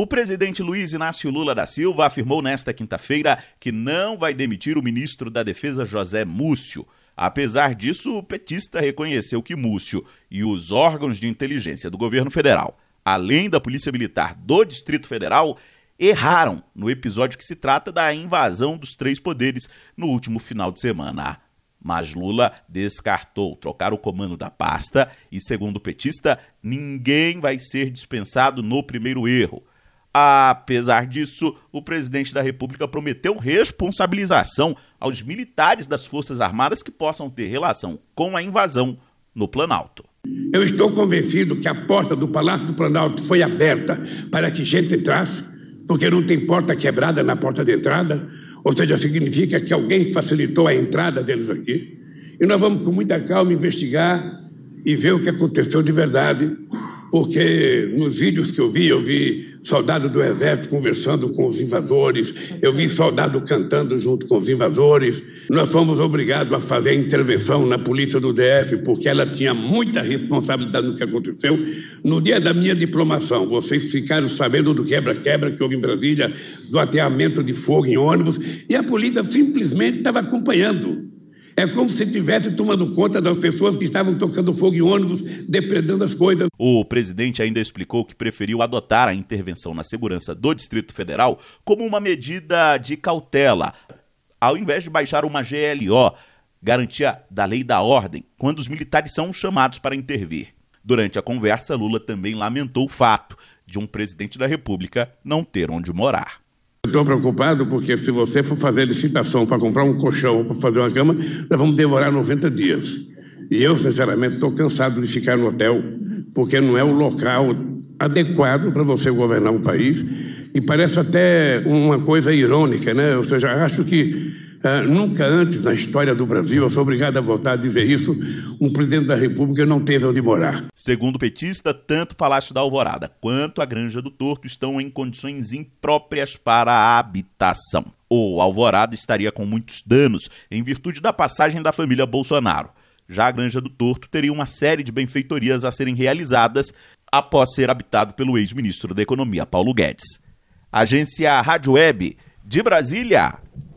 O presidente Luiz Inácio Lula da Silva afirmou nesta quinta-feira que não vai demitir o ministro da Defesa José Múcio. Apesar disso, o petista reconheceu que Múcio e os órgãos de inteligência do governo federal, além da Polícia Militar do Distrito Federal, erraram no episódio que se trata da invasão dos três poderes no último final de semana. Mas Lula descartou trocar o comando da pasta e, segundo o petista, ninguém vai ser dispensado no primeiro erro. Apesar disso, o presidente da República prometeu responsabilização aos militares das Forças Armadas que possam ter relação com a invasão no Planalto. Eu estou convencido que a porta do Palácio do Planalto foi aberta para que gente entrasse, porque não tem porta quebrada na porta de entrada, ou seja, significa que alguém facilitou a entrada deles aqui. E nós vamos com muita calma investigar e ver o que aconteceu de verdade porque nos vídeos que eu vi, eu vi soldado do exército conversando com os invasores, eu vi soldado cantando junto com os invasores. Nós fomos obrigados a fazer intervenção na polícia do DF, porque ela tinha muita responsabilidade no que aconteceu. No dia da minha diplomação, vocês ficaram sabendo do quebra-quebra que houve em Brasília, do ateamento de fogo em ônibus, e a polícia simplesmente estava acompanhando. É como se tivesse tomando conta das pessoas que estavam tocando fogo em ônibus, depredando as coisas. O presidente ainda explicou que preferiu adotar a intervenção na segurança do Distrito Federal como uma medida de cautela, ao invés de baixar uma GLO, garantia da lei da ordem, quando os militares são chamados para intervir. Durante a conversa, Lula também lamentou o fato de um presidente da República não ter onde morar. Estou preocupado porque se você for fazer licitação para comprar um colchão ou para fazer uma cama, nós vamos demorar 90 dias. E eu, sinceramente, estou cansado de ficar no hotel, porque não é o local adequado para você governar um país. E parece até uma coisa irônica, né? Ou seja, acho que Uh, nunca antes na história do Brasil, eu sou obrigado a voltar a dizer isso, um presidente da República não teve onde morar. Segundo o petista, tanto o Palácio da Alvorada quanto a Granja do Torto estão em condições impróprias para a habitação. O Alvorada estaria com muitos danos em virtude da passagem da família Bolsonaro. Já a Granja do Torto teria uma série de benfeitorias a serem realizadas após ser habitado pelo ex-ministro da Economia, Paulo Guedes. Agência Rádio Web de Brasília,